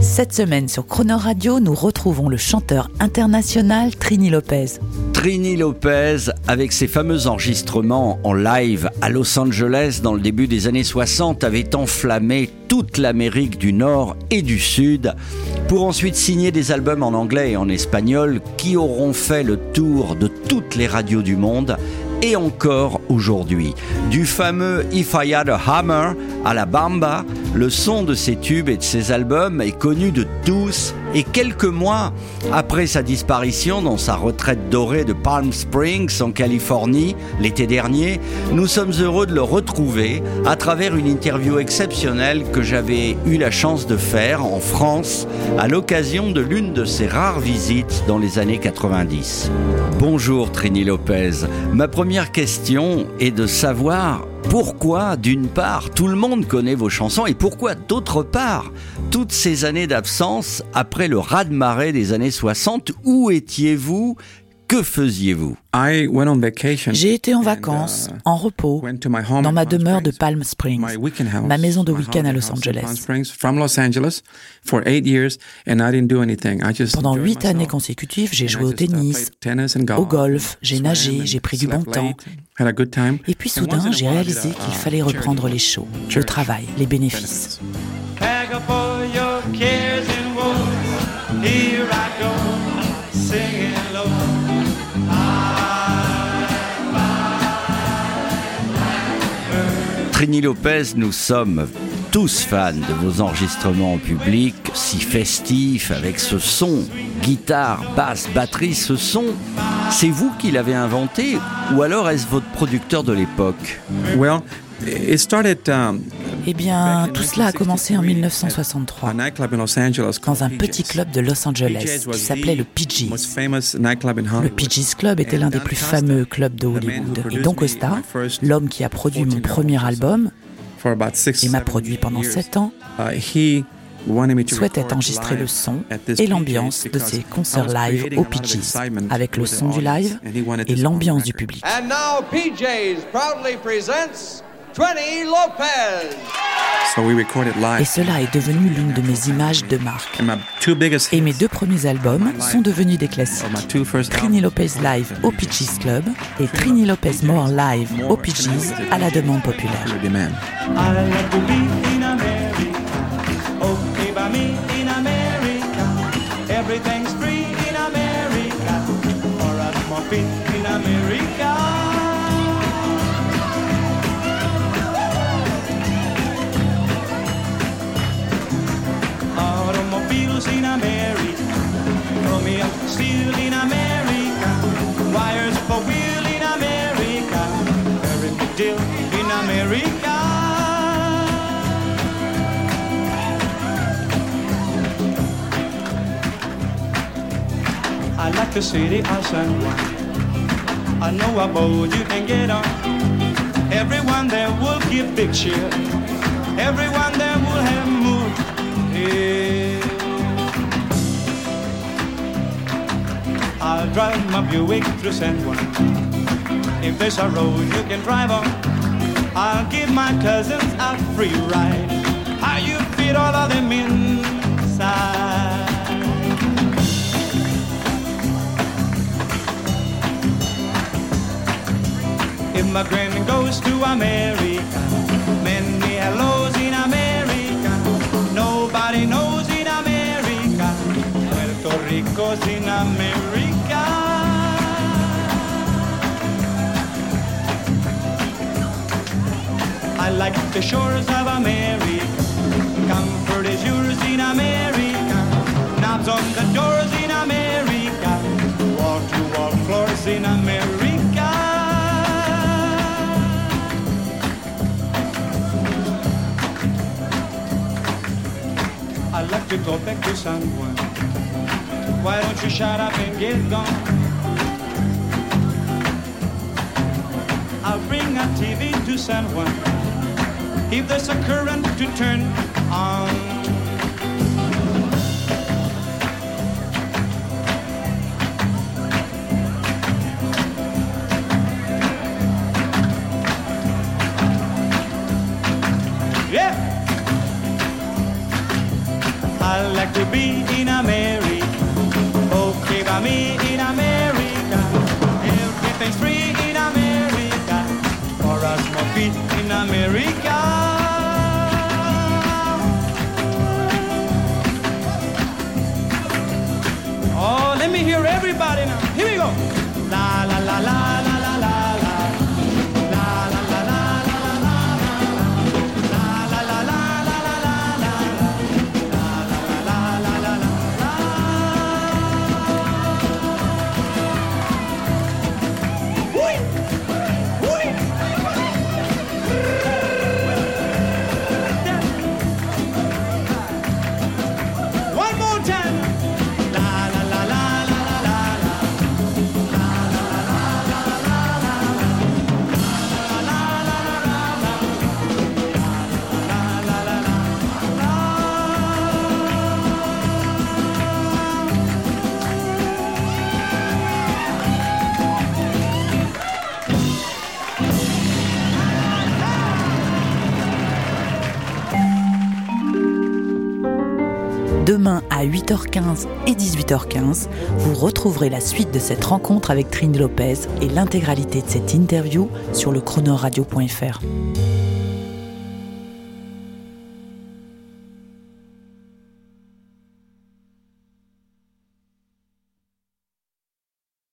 Cette semaine sur Croner Radio, nous retrouvons le chanteur international Trini Lopez. Trini Lopez, avec ses fameux enregistrements en live à Los Angeles dans le début des années 60, avait enflammé toute l'Amérique du Nord et du Sud pour ensuite signer des albums en anglais et en espagnol qui auront fait le tour de toutes les radios du monde et encore aujourd'hui. Du fameux If I Had a Hammer à la Bamba, le son de ces tubes et de ces albums est connu de tous et quelques mois après sa disparition dans sa retraite dorée de Palm Springs en Californie l'été dernier, nous sommes heureux de le retrouver à travers une interview exceptionnelle que j'avais eu la chance de faire en France à l'occasion de l'une de ses rares visites dans les années 90. Bonjour Trini Lopez. Ma première question est de savoir pourquoi, d'une part, tout le monde connaît vos chansons et pourquoi, d'autre part, toutes ces années d'absence après le raz-de-marée des années 60, où étiez-vous Que faisiez-vous? J'ai été en vacances, en repos, dans ma demeure de Palm Springs, ma maison de week-end à Los Angeles. Pendant huit années consécutives, j'ai joué au tennis, au golf, j'ai nagé, j'ai pris du bon temps. Et puis soudain, j'ai réalisé qu'il fallait reprendre les shows, le travail, les bénéfices. Trini Lopez, nous sommes tous fans de vos enregistrements en public, si festifs, avec ce son, guitare, basse, batterie, ce son, c'est vous qui l'avez inventé ou alors est-ce votre producteur de l'époque? Eh bien, tout cela a commencé en 1963, dans un petit club de Los Angeles qui s'appelait le PG's. Le PG's Club était l'un des plus fameux clubs de Hollywood. Et Don Costa, l'homme qui a produit mon premier album et m'a produit pendant sept ans, souhaitait enregistrer le son et l'ambiance de ses concerts live au PG's, avec le son du live et l'ambiance du public. And now PJ's proudly presents Lopez. Et cela est devenu l'une de mes images de marque. Et mes deux premiers albums sont devenus des classiques. Trini Lopez Live au Peaches Club et Trini Lopez More Live au Peaches à la demande populaire. Everything's free in America. Or at Steel in America. Wires for wheel in America. Every big deal in America. I like the city of San. I know a boat you can get on. Everyone there will give big cheer. Everyone drive my Buick through San Juan. If there's a road you can drive on, I'll give my cousins a free ride. How you fit all of them inside? If my granny goes to America, I like the shores of America. Comfort is yours in America. Knobs on the doors in America. Wall to wall floors in America. I'd like to go back to San Juan. Why don't you shut up and get gone? I'll bring a TV to San Juan. If there's a current to turn on. Yeah. I like to be in America. Okay, by me in America. Everything's free in America. For us, more feet in America. Everybody now. Here we go. La la la la la. Demain à 8h15 et 18h15, vous retrouverez la suite de cette rencontre avec Trine Lopez et l'intégralité de cette interview sur le chronoradio.fr.